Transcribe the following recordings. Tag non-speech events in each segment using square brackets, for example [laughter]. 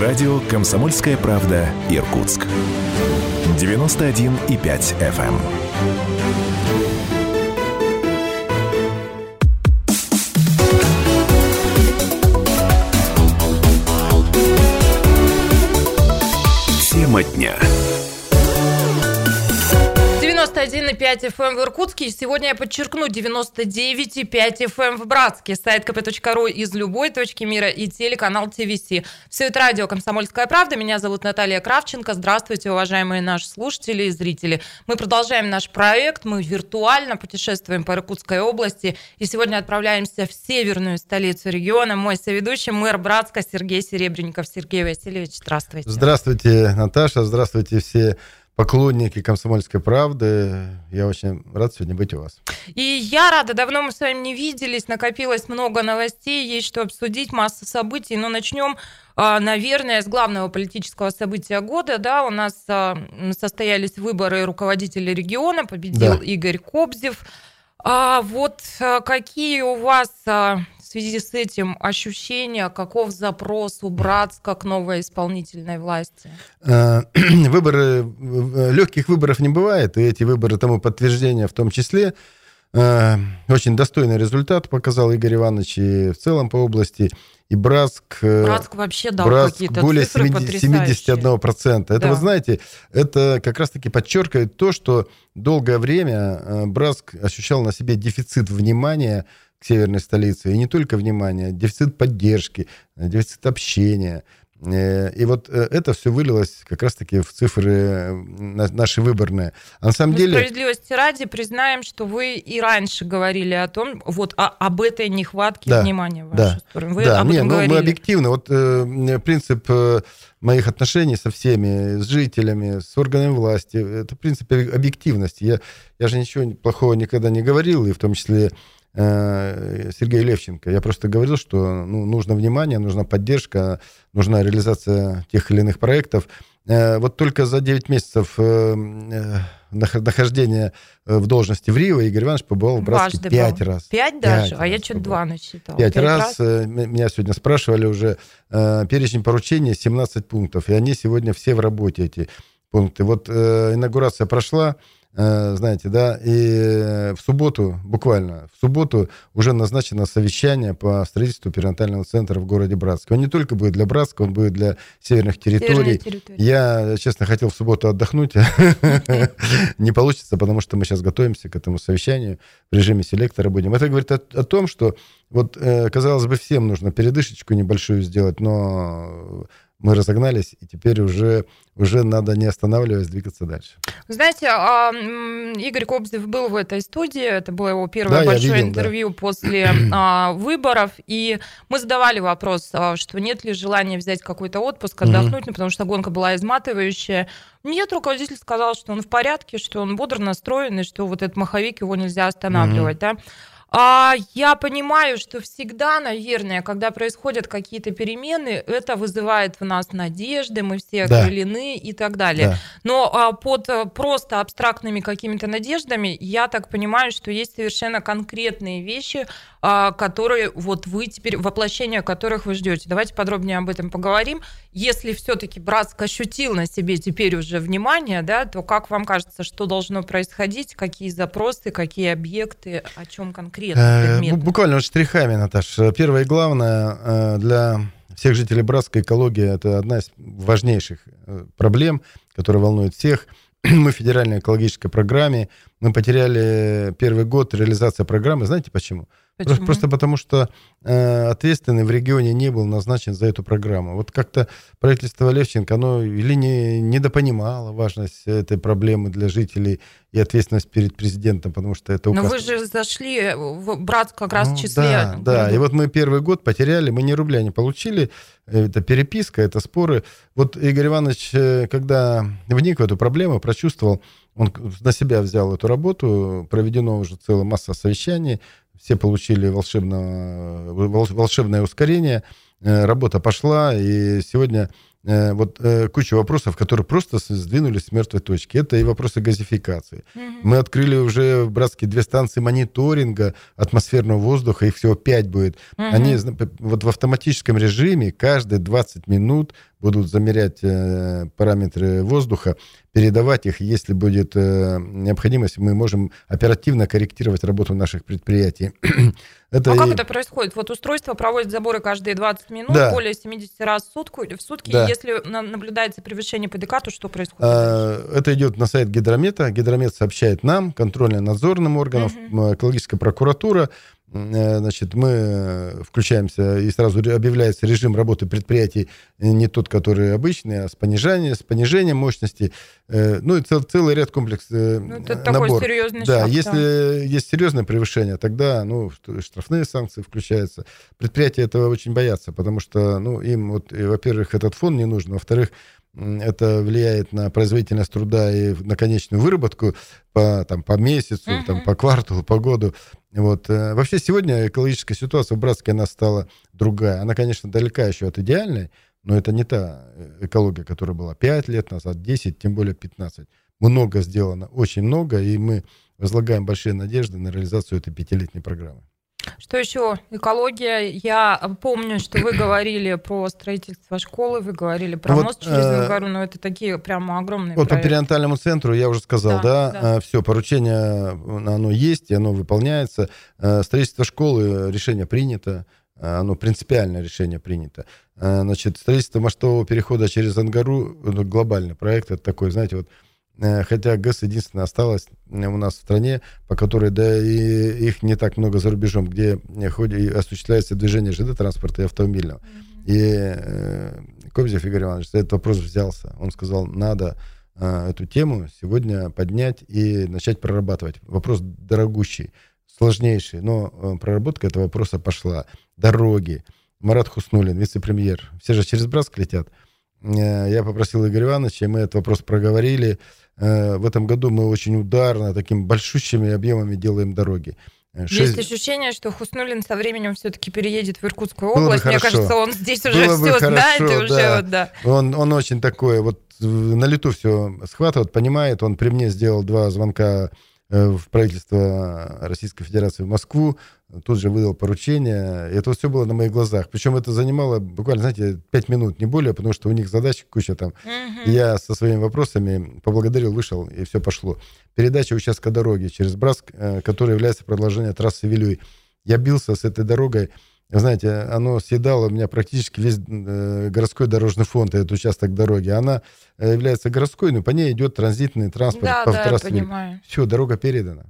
Радио «Комсомольская правда» Иркутск. 91,5 FM. Тема дня. 91,5 FM в Иркутске. Сегодня я подчеркну 99,5 FM в Братске. Сайт kp.ru из любой точки мира и телеканал ТВС. Все это радио «Комсомольская правда». Меня зовут Наталья Кравченко. Здравствуйте, уважаемые наши слушатели и зрители. Мы продолжаем наш проект. Мы виртуально путешествуем по Иркутской области. И сегодня отправляемся в северную столицу региона. Мой соведущий, мэр Братска Сергей Серебренников. Сергей Васильевич, здравствуйте. Здравствуйте, Наташа. Здравствуйте все поклонники «Комсомольской правды». Я очень рад сегодня быть у вас. И я рада. Давно мы с вами не виделись. Накопилось много новостей, есть что обсудить, масса событий. Но начнем, а, наверное, с главного политического события года. Да, у нас а, состоялись выборы руководителя региона. Победил да. Игорь Кобзев. А вот а, какие у вас связи с этим ощущения, каков запрос у Братска к новой исполнительной власти? Э, [clears throat] выборы, э, легких выборов не бывает, и эти выборы тому подтверждение в том числе. Э, очень достойный результат показал Игорь Иванович и в целом по области. И Братск... Братск вообще дал Братск какие-то более цифры 70, 71%. Это, да. вы знаете, это как раз-таки подчеркивает то, что долгое время Братск ощущал на себе дефицит внимания к северной столице. И не только внимание, дефицит поддержки, дефицит общения. Э, и вот э, это все вылилось как раз-таки в цифры э, наши выборные. А на самом Мы деле... Справедливости ради признаем, что вы и раньше говорили о том, вот о, об этой нехватке да, внимания в вашу да, сторону. Вы да, об этом не, говорили. Ну, мы объективно. Вот э, принцип э, моих отношений со всеми, с жителями, с органами власти, это принцип объективности. Я, я же ничего плохого никогда не говорил, и в том числе Э, Сергея Левченко. Я просто говорил, что ну, нужно внимание, нужна поддержка, нужна реализация тех или иных проектов. Э, вот только за 9 месяцев э, нахождения в должности в Рио Игорь Иванович побывал в Братске Дважды 5 был. раз. 5 даже? 5 а я что-то 2 насчитал. 5, 5 раз. раз. Меня сегодня спрашивали уже. Перечень поручений 17 пунктов. И они сегодня все в работе, эти пункты. Вот инаугурация прошла. Э, знаете, да, и в субботу, буквально, в субботу уже назначено совещание по строительству перинатального центра в городе Братск. Он не только будет для Братска, он будет для северных территорий. территории. Я, честно, хотел в субботу отдохнуть. [laughs] Не получится, потому что мы сейчас готовимся к этому совещанию в режиме селектора будем. Это говорит о, том, что вот, э, казалось бы, всем нужно передышечку небольшую сделать, но мы разогнались, и теперь уже, уже надо не останавливаясь двигаться дальше. Знаете, а, Игорь Кобзев был в этой студии, это было его первое да, большое видел, интервью да. после [clears throat] а, выборов, и мы задавали вопрос, а, что нет ли желания взять какой-то отпуск, отдохнуть, ну, потому что гонка была изматывающая. Нет, руководитель сказал, что он в порядке, что он бодро настроен, и что вот этот маховик его нельзя останавливать, да. А я понимаю, что всегда, наверное, когда происходят какие-то перемены, это вызывает в нас надежды, мы все окрылены да. и так далее. Да. Но а, под а, просто абстрактными какими-то надеждами, я так понимаю, что есть совершенно конкретные вещи, которые вот вы теперь, воплощение которых вы ждете. Давайте подробнее об этом поговорим. Если все-таки Братск ощутил на себе теперь уже внимание, да, то как вам кажется, что должно происходить, какие запросы, какие объекты, о чем конкретно? Э, буквально штрихами, Наташа. Первое и главное э, для всех жителей Братской экологии это одна из важнейших э, проблем, которая волнует всех. [clears throat] Мы в федеральной экологической программе, мы потеряли первый год реализации программы. Знаете почему? Почему? Просто потому, что э, ответственный в регионе не был назначен за эту программу. Вот как-то правительство Левченко, оно или не, недопонимало важность этой проблемы для жителей и ответственность перед президентом, потому что это указ... Но вы же зашли в брат как раз ну, в числе... Да, да, и вот мы первый год потеряли, мы ни рубля не получили, это переписка, это споры. Вот Игорь Иванович, э, когда вник в эту проблему, прочувствовал, он на себя взял эту работу, проведено уже целая масса совещаний, все получили волшебное, волшебное ускорение, э, работа пошла, и сегодня э, вот э, куча вопросов, которые просто сдвинулись с мертвой точки. Это и вопросы газификации. Mm-hmm. Мы открыли уже в Братске две станции мониторинга атмосферного воздуха, их всего пять будет. Mm-hmm. Они вот в автоматическом режиме каждые 20 минут будут замерять э, параметры воздуха, передавать их. Если будет э, необходимость, мы можем оперативно корректировать работу наших предприятий. [clears throat] это а и... как это происходит? Вот устройство проводит заборы каждые 20 минут, да. более 70 раз в сутки. В сутки. Да. Если наблюдается превышение ПДК, то что происходит? А, это идет на сайт гидромета. Гидромет сообщает нам, контрольно-надзорным органам, угу. экологическая прокуратура. Э, значит, мы включаемся и сразу объявляется режим работы предприятий э, не тот, который обычный, а с понижением, с понижением мощности. Э, ну и цел, целый ряд комплекс ну, это набор. такой серьезный да, шаг, если да. есть серьезное превышение, тогда ну, штрафные санкции включаются. Предприятия этого очень боятся, потому что ну, им, вот, во-первых, этот фон не нужен, во-вторых, это влияет на производительность труда и на конечную выработку по, там, по месяцу, uh-huh. там, по кварталу, по году. Вот. Э, вообще сегодня экологическая ситуация в Братске, она стала другая. Она, конечно, далека еще от идеальной, но это не та э, экология, которая была 5 лет назад, 10, тем более 15. Много сделано, очень много, и мы возлагаем большие надежды на реализацию этой пятилетней программы. Что еще? Экология. Я помню, что вы говорили про строительство школы, вы говорили про вот, мост через э, гору, но это такие прямо огромные Вот проекты. по перинатальному центру я уже сказал, да, да, да. Э, все, поручение, оно есть, и оно выполняется. Э, строительство школы, решение принято, оно принципиальное решение принято. Значит, строительство мостового перехода через Ангару, ну, глобальный проект, это такой, знаете, вот Э, хотя ГЭС единственное осталось у нас в стране, по которой, да и их не так много за рубежом, где ходит, осуществляется движение ЖД-транспорта и автомобильного. Mm-hmm. И э, Кобзев Игорь Иванович за этот вопрос взялся. Он сказал, надо э, эту тему сегодня поднять и начать прорабатывать. Вопрос дорогущий, сложнейший, но э, проработка этого вопроса пошла. Дороги. Марат Хуснулин, вице-премьер. Все же через Братск летят. Э, я попросил Игоря Ивановича, мы этот вопрос проговорили. Э, в этом году мы очень ударно, такими большущими объемами делаем дороги. 6... Э, Есть ощущение, что Хуснулин со временем все-таки переедет в Иркутскую область. Мне кажется, он здесь уже Было все хорошо, знает и уже да. Вот, да. Он, он очень такой, вот на лету все схватывает, понимает. Он при мне сделал два звонка в правительство Российской Федерации в Москву, тут же выдал поручение. И это все было на моих глазах. Причем это занимало буквально, знаете, пять минут, не более, потому что у них задач куча там. Угу. я со своими вопросами поблагодарил, вышел, и все пошло. Передача участка дороги через Браск, э, который является продолжением трассы Вилюй. Я бился с этой дорогой знаете, оно съедало у меня практически весь э, городской дорожный фонд, этот участок дороги. Она э, является городской, но по ней идет транзитный транспорт да, по да, я понимаю. Все, дорога передана.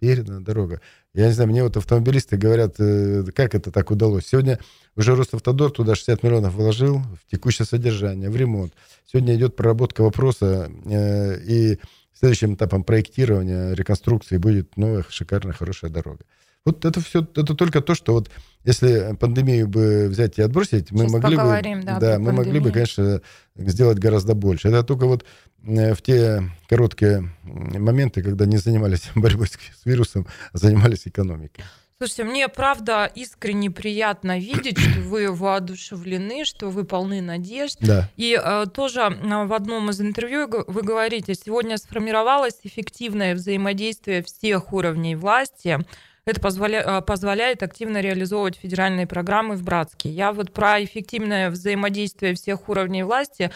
Передана дорога. Я не знаю, мне вот автомобилисты говорят, э, как это так удалось. Сегодня уже Росавтодор туда 60 миллионов вложил в текущее содержание, в ремонт. Сегодня идет проработка вопроса, и следующим этапом проектирования, реконструкции будет новая, шикарная, хорошая дорога. Вот это все, это только то, что вот если пандемию бы взять и отбросить, мы могли бы, да, да мы могли бы, конечно, сделать гораздо больше. Это только вот э, в те короткие моменты, когда не занимались [laughs] борьбой с вирусом, а занимались экономикой. Слушайте, мне правда искренне приятно видеть, что вы [clears throat] воодушевлены, что вы полны надежд. Да. И э, тоже э, в одном из интервью вы говорите, сегодня сформировалось эффективное взаимодействие всех уровней власти это позволя... А, позволяет активно реализовывать федеральные программы в Братске. Я вот про эффективное взаимодействие всех уровней власти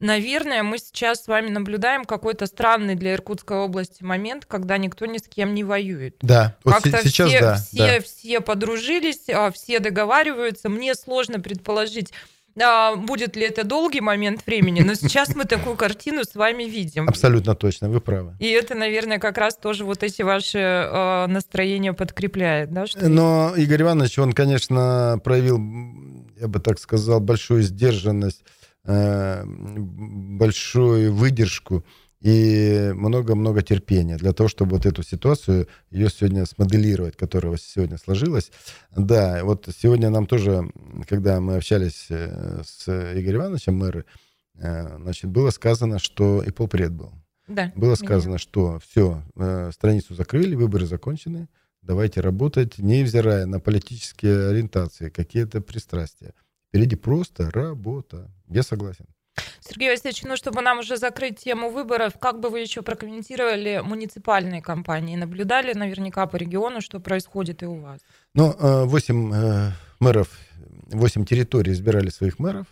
Наверное, мы сейчас с вами наблюдаем какой-то странный для Иркутской области момент, когда никто ни с кем не воюет. Да, вот сейчас все, да, все, да. все подружились, а, все договариваются. Мне сложно предположить, а, будет ли это долгий момент времени, но сейчас мы такую картину с вами видим. Абсолютно точно, вы правы. И это, наверное, как раз тоже вот эти ваши э, настроения подкрепляет, да? Что но Игорь Иванович, он, конечно, проявил, я бы так сказал, большую сдержанность, э, большую выдержку и много-много терпения для того, чтобы вот эту ситуацию, ее сегодня смоделировать, которая сегодня сложилась. Да, вот сегодня нам тоже, когда мы общались э, с Игорем Ивановичем, мэры, э, значит, было сказано, что и полпред был. Да, было сказано, меня. что все, э, страницу закрыли, выборы закончены, давайте работать, невзирая на политические ориентации, какие-то пристрастия. Впереди просто работа. Я согласен. Сергей Васильевич, ну, чтобы нам уже закрыть тему выборов, как бы вы еще прокомментировали муниципальные кампании? Наблюдали наверняка по региону, что происходит и у вас? Ну, 8 э, мэров, 8 территорий избирали своих мэров.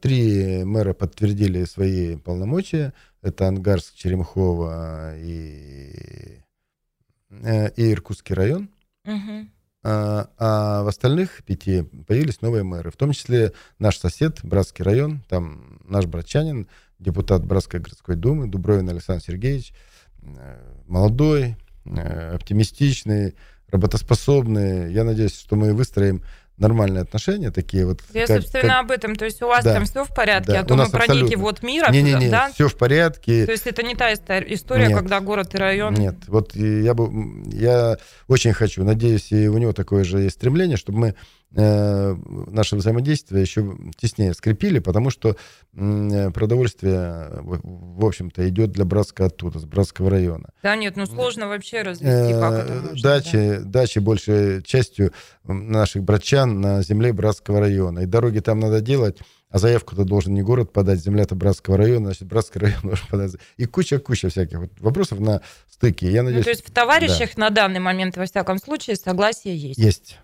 Три мэра подтвердили свои полномочия. Это Ангарск, Черемхово и, и Иркутский район. Угу. А, а в остальных пяти появились новые мэры, в том числе наш сосед, Братский район, там наш братчанин, депутат Братской городской думы, Дубровин Александр Сергеевич, э, молодой, э, оптимистичный, работоспособный. Я надеюсь, что мы выстроим нормальные отношения такие вот. Я, как, собственно, как... об этом. То есть у вас да, там все в порядке, да, а то мы про абсолютно. некий вот мира, не, не, не, да? все в порядке. То есть это не та история, нет, когда город и район... Нет, вот я бы, я очень хочу, надеюсь, и у него такое же есть стремление, чтобы мы Э, наше взаимодействие еще теснее скрепили, потому что э, продовольствие, в общем-то, идет для Братска оттуда, с Братского района. Да нет, ну сложно вообще развести, как это можно, Дачи, да? дачи большей частью наших братчан на земле Братского района. И дороги там надо делать, а заявку ты должен не город подать, земля-то Братского района, значит, Братский район [laughs] должен подать. И куча-куча всяких вот вопросов на стыке. Я надеюсь, ну, то есть в товарищах да. на данный момент, во всяком случае, согласие есть? Есть.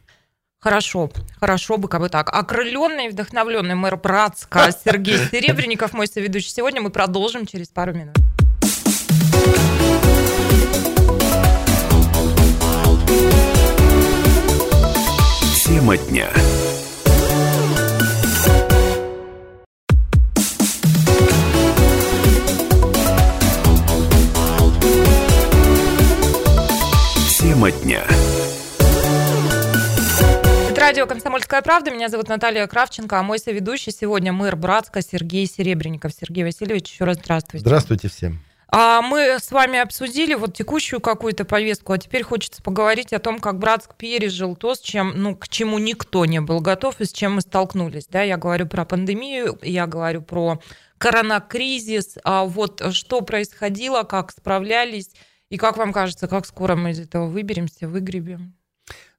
Хорошо, хорошо бы как бы так. Окрыленный и вдохновленный мэр Братска Сергей [laughs] Серебренников, мой соведущий. Сегодня мы продолжим через пару минут. Тема дня. Радио «Комсомольская правда». Меня зовут Наталья Кравченко, а мой соведущий сегодня мэр Братска Сергей Серебренников. Сергей Васильевич, еще раз здравствуйте. Здравствуйте всем. А мы с вами обсудили вот текущую какую-то повестку, а теперь хочется поговорить о том, как Братск пережил то, с чем, ну, к чему никто не был готов и с чем мы столкнулись. Да, я говорю про пандемию, я говорю про коронакризис, а вот что происходило, как справлялись, и как вам кажется, как скоро мы из этого выберемся, выгребем?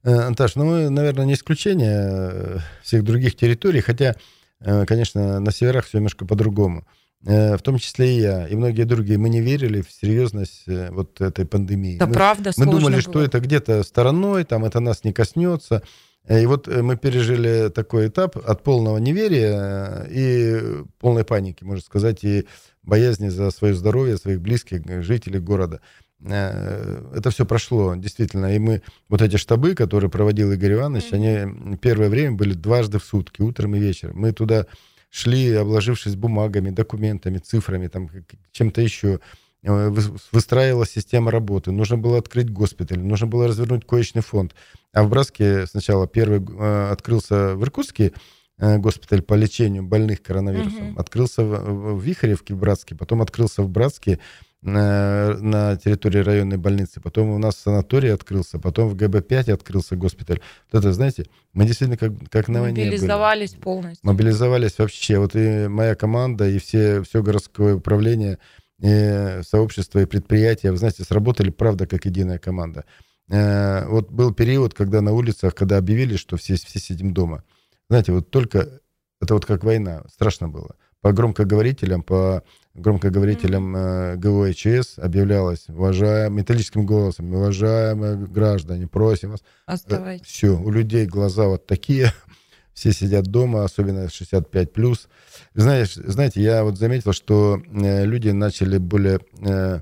Э, Анташ, ну мы, наверное, не исключение э, всех других территорий, хотя, э, конечно, на северах все немножко по-другому. В том числе и я, и многие другие. Мы не верили в серьезность вот этой пандемии. Да, мы, правда, Мы думали, было. что это где-то стороной, там это нас не коснется. И вот мы пережили такой этап от полного неверия и полной паники, можно сказать, и боязни за свое здоровье, своих близких, жителей города. Э, это все прошло, действительно. И мы, вот эти штабы, которые проводил Игорь Иванович, они первое время были дважды в сутки, утром и вечером. Мы туда шли, обложившись бумагами, документами, цифрами, там, чем-то еще. Э, выстраивалась система работы. Нужно было открыть госпиталь, нужно было развернуть коечный фонд. А в Браске сначала первый э, открылся в Иркутске, госпиталь по лечению больных коронавирусом. Mm-hmm. Открылся в, в Вихаревке, в Братске, потом открылся в Братске, на, на территории районной больницы, потом у нас санаторий открылся, потом в ГБ-5 открылся госпиталь. Вот это, знаете, мы действительно как, как на войне Мобилизовались были. полностью. Мобилизовались вообще. Вот и моя команда, и все, все городское управление, и сообщество, и предприятия, вы знаете, сработали, правда, как единая команда. Э, вот был период, когда на улицах, когда объявили, что все, все сидим дома. Знаете, вот только это вот как война, страшно было. По громкоговорителям, по громкоговорителем э, ГУХС объявлялось, уважаем, металлическим голосом, уважаемые граждане, просим вас. Э, Оставайтесь. Все, у людей глаза вот такие, [laughs] все сидят дома, особенно 65 плюс. Знаешь, знаете, я вот заметил, что э, люди начали более э,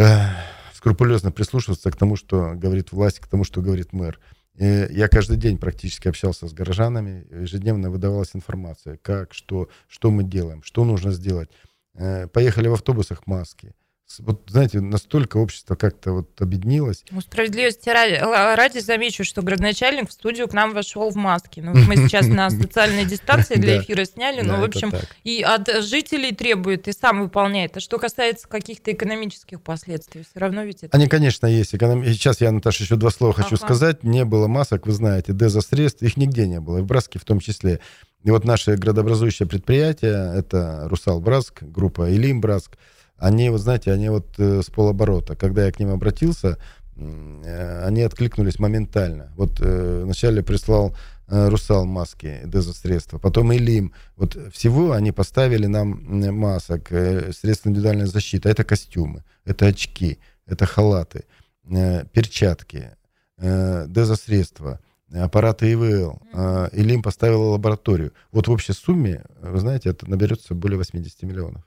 э, скрупулезно прислушиваться к тому, что говорит власть, к тому, что говорит мэр. И я каждый день практически общался с горожанами, ежедневно выдавалась информация, как, что, что мы делаем, что нужно сделать. Э, поехали в автобусах маски. Вот, знаете, настолько общество как-то вот объединилось. Ну, справедливости ради, ради замечу, что градоначальник в студию к нам вошел в маске. Ну, мы сейчас на [laughs] социальной дистанции для эфира сняли, но, в общем, и от жителей требует, и сам выполняет. А что касается каких-то экономических последствий, все равно ведь это... Они, конечно, есть. Сейчас я, Наташа, еще два слова хочу сказать. Не было масок, вы знаете, дезосредств, их нигде не было, и в Браске в том числе. И вот наше градообразующее предприятие, это «Русал Браск», группа «Илим Браск», они, вот знаете, они вот э, с полоборота. Когда я к ним обратился, э, они откликнулись моментально. Вот э, вначале прислал э, «Русал» маски, дезосредства, потом «Илим». Вот всего они поставили нам масок, э, средства индивидуальной защиты. Это костюмы, это очки, это халаты, э, перчатки, э, дезосредства – аппараты ИВЛ, mm-hmm. или им поставила лабораторию. Вот в общей сумме, вы знаете, это наберется более 80 миллионов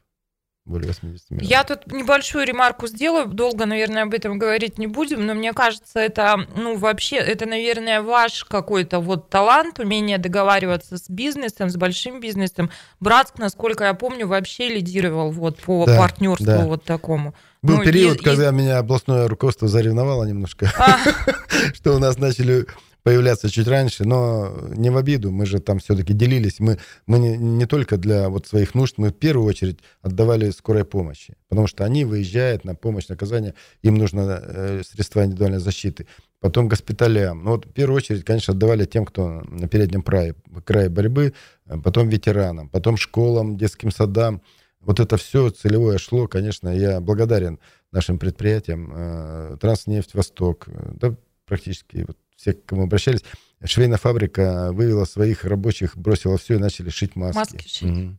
более 80 миллионов. Я тут небольшую ремарку сделаю, долго, наверное, об этом говорить не будем, но мне кажется, это, ну, вообще, это, наверное, ваш какой-то вот талант, умение договариваться с бизнесом, с большим бизнесом. Братск, насколько я помню, вообще лидировал вот по да, партнерству да. вот такому. Был ну, период, и, когда и... меня областное руководство заревновало немножко, а. [laughs] что у нас начали появляться чуть раньше, но не в обиду, мы же там все-таки делились, мы, мы не, не только для вот своих нужд, мы в первую очередь отдавали скорой помощи, потому что они выезжают на помощь, на оказание, им нужно э, средства индивидуальной защиты, потом госпиталям. Ну вот в первую очередь, конечно, отдавали тем, кто на переднем крае, крае борьбы, э, потом ветеранам, потом школам, детским садам. Вот это все целевое шло, конечно, я благодарен нашим предприятиям, э, Транснефть Восток, э, да, практически вот все, к кому обращались, швейная фабрика вывела своих рабочих, бросила все и начали шить маски. Маски шить. Угу.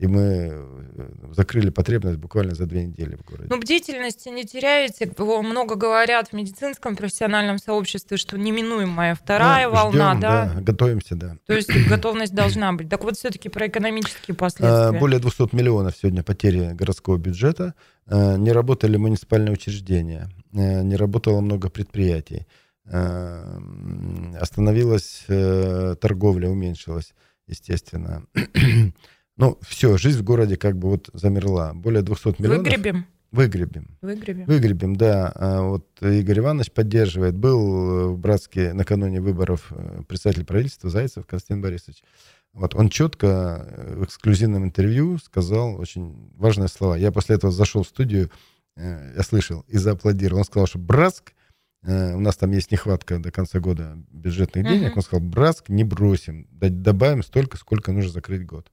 И мы э, закрыли потребность буквально за две недели в городе. Ну, бдительности не теряете. Много говорят в медицинском профессиональном сообществе, что неминуемая вторая ну, волна, ждем, да? да? Готовимся, да. То есть готовность должна быть. Так вот, все-таки про экономические последствия. Более 200 миллионов сегодня потери городского бюджета. Э, не работали муниципальные учреждения, э, не работало много предприятий. Э, остановилась э, торговля, уменьшилась, естественно. [clears throat] ну, все, жизнь в городе как бы вот замерла. Более 200 миллионов. Выгребем. Выгребем. Выгребем. Выгребем, да. А вот Игорь Иванович поддерживает. Был в Братске накануне выборов э, председатель правительства Зайцев Константин Борисович. Вот он четко в эксклюзивном интервью сказал очень важные слова. Я после этого зашел в студию, я слышал и зааплодировал. Он сказал, что Братск Э, у нас там есть нехватка до конца года бюджетных денег. Uh-huh. Он сказал, Братск не бросим, добавим столько, сколько нужно закрыть год.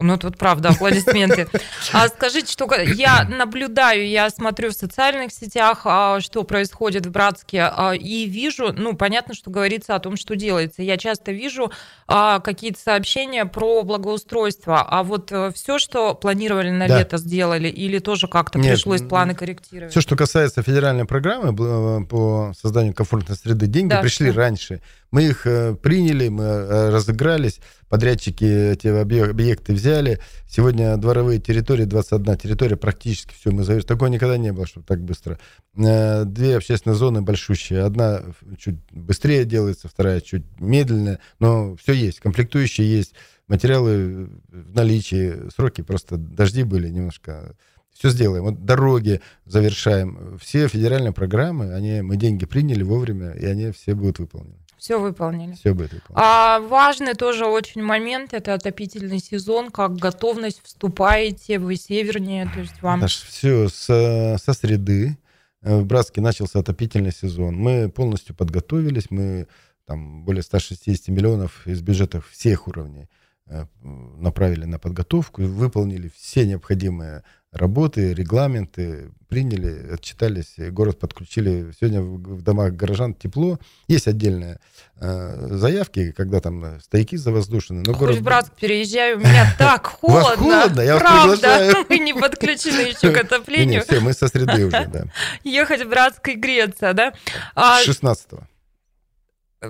Ну, тут правда, аплодисменты. [laughs] А скажите, что я наблюдаю, я смотрю в социальных сетях, а, что происходит в Братске, а, и вижу, ну, понятно, что говорится о том, что делается. Я часто вижу а, какие-то сообщения про благоустройство, а вот э, все, что планировали на да. лето, сделали, или тоже как-то Нет, пришлось планы корректировать? Все, что касается федеральной программы э, по созданию комфортной среды, деньги да, пришли все. раньше. Мы их э, приняли, мы разыгрались, подрядчики эти объекты взяли. Сегодня дворовые территории, 21 территория, практически все мы завершили. Такого никогда не было, чтобы так быстро. Э, две общественные зоны большущие. Одна чуть быстрее делается, вторая чуть медленная. Но все есть, комплектующие есть, материалы в наличии, сроки просто дожди были немножко все сделаем. Вот дороги завершаем. Все федеральные программы, они, мы деньги приняли вовремя, и они все будут выполнены. Все выполнили. Все будет выполнено. А важный тоже очень момент это отопительный сезон, как готовность вступаете вы севернее, то есть вам. Наш, все со, со среды э, в Братске начался отопительный сезон. Мы полностью подготовились, мы там более 160 миллионов из бюджетов всех уровней направили на подготовку, выполнили все необходимые работы, регламенты, приняли, отчитались, город подключили. Сегодня в домах горожан тепло. Есть отдельные э, заявки, когда там стояки завоздушены. Но Хоть город... в Братск переезжаю, у меня [laughs] так холодно. холодно, я Правда, вас [laughs] мы не подключены еще к [laughs] отоплению. Все, мы со среды уже, да. Ехать в Братск и греться, да? А... 16-го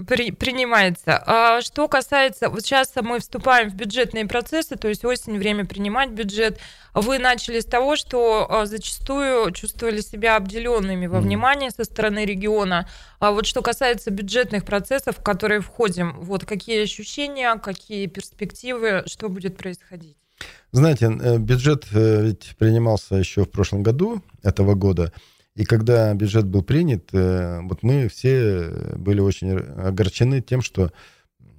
при, принимается. А что касается, вот сейчас мы вступаем в бюджетные процессы, то есть осень, время принимать бюджет. Вы начали с того, что а, зачастую чувствовали себя обделенными во внимании со стороны региона. А вот что касается бюджетных процессов, в которые входим, вот какие ощущения, какие перспективы, что будет происходить? Знаете, э, бюджет э, ведь принимался еще в прошлом году, этого года. И когда бюджет был принят, э, вот мы все были очень огорчены тем, что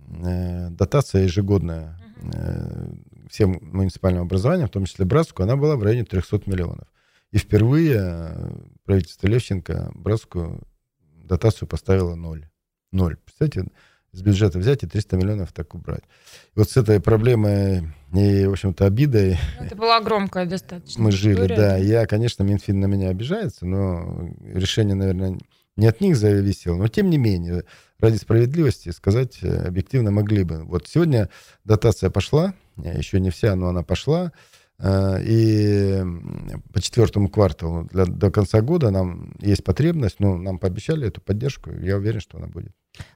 э, дотация ежегодная э, всем муниципальным образованиям, в том числе Братску, она была в районе 300 миллионов. И впервые правительство Левченко Братскую дотацию поставило ноль. Ноль. Представляете, с бюджета взять и 300 миллионов так убрать. И вот с этой проблемой и, в общем-то, обидой... Ну, это была громкая достаточно Мы жили, история. да. Я, конечно, Минфин на меня обижается, но решение, наверное, не от них зависело. Но, тем не менее, ради справедливости сказать объективно могли бы. Вот сегодня дотация пошла, еще не вся, но она пошла. Э, и по четвертому кварталу для, до конца года нам есть потребность, но нам пообещали эту поддержку, я уверен, что она будет.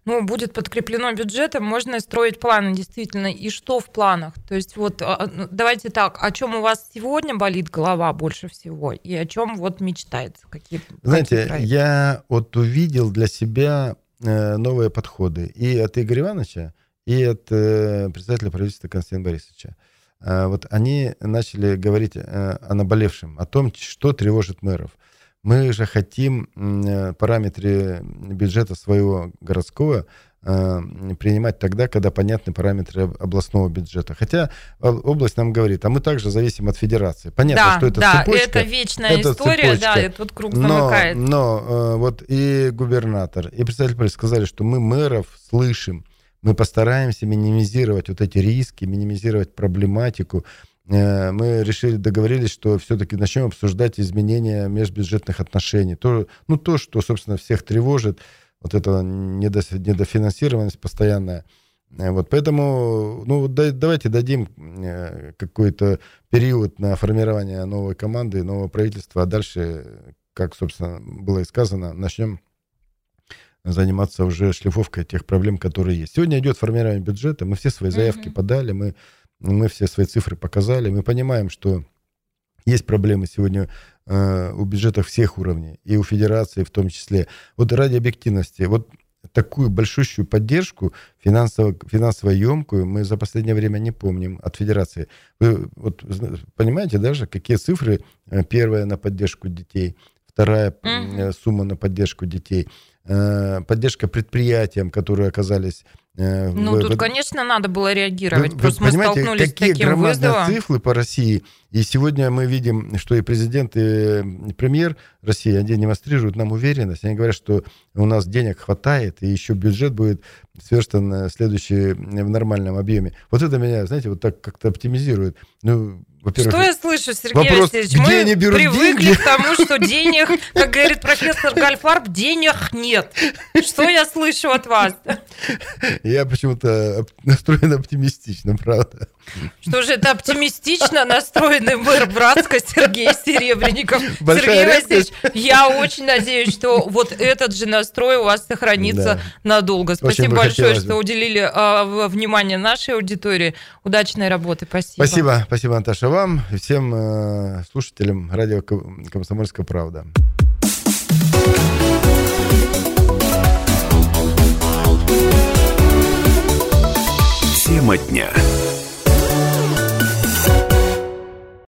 Ну, будет подкреплено бюджетом, можно строить планы, действительно. И что в планах? То есть вот а, ну, давайте так, о чем у вас сегодня болит голова больше всего, и о чем вот мечтается? Какие, Знаете, какие я вот увидел для себя э, новые подходы и от Игоря Ивановича, и от э, председателя правительства Константина Борисовича. Э, вот они начали говорить э, о наболевшем, о том, что тревожит мэров. Мы же хотим э, параметры бюджета своего городского принимать тогда, когда понятны параметры областного бюджета. Хотя область нам говорит, а мы также зависим от федерации. Понятно, да, что это да, цепочка. это вечная это история, цепочка. да, и тут круг замыкает. Но, но вот и губернатор, и представитель сказали, что мы мэров слышим, мы постараемся минимизировать вот эти риски, минимизировать проблематику. Э, мы решили, договорились, что все-таки начнем обсуждать изменения межбюджетных отношений. То, ну, то, что, собственно, всех тревожит, вот эта недофинансированность постоянная. Э, вот поэтому, ну, давайте дадим э, какой-то период на формирование новой команды, нового правительства, а дальше, как, собственно, было и сказано, начнем заниматься уже шлифовкой тех проблем, которые есть. Сегодня идет формирование бюджета, мы все свои заявки mm-hmm. подали, мы, мы все свои цифры показали, мы понимаем, что есть проблемы сегодня э, у бюджетов всех уровней, и у федерации в том числе. Вот ради объективности, вот такую большущую поддержку финансово, финансово емкую мы за последнее время не помним от федерации. Вы вот понимаете даже, какие цифры? Э, первая на поддержку детей, вторая mm-hmm. сумма на поддержку детей – поддержка предприятиям, которые оказались э, ну, в, тут, в... конечно, надо было реагировать. Вы, Просто вы мы столкнулись какие с таким громадные вызовом. цифры по России. И сегодня мы видим, что и президент, и премьер России, они демонстрируют нам уверенность. Они говорят, что у нас денег хватает, и еще бюджет будет сверстан следующий в нормальном объеме. Вот это меня, знаете, вот так как-то оптимизирует. Ну, что я слышу, Сергей вопрос, Алексеевич? Где мы они берут привыкли деньги? к тому, что денег, как говорит профессор Гальфарб, денег нет. Что я слышу от вас? Я почему-то настроен оптимистично, правда. Что же это оптимистично настроенный мэр Братска Сергей Серебренников. Большая Сергей Васильевич, я очень надеюсь, что вот этот же настрой у вас сохранится да. надолго. Спасибо большое, что уделили э, внимание нашей аудитории. Удачной работы. Спасибо. Спасибо, спасибо, Наташа, вам и всем э, слушателям радио «Комсомольская правда». Тема дня.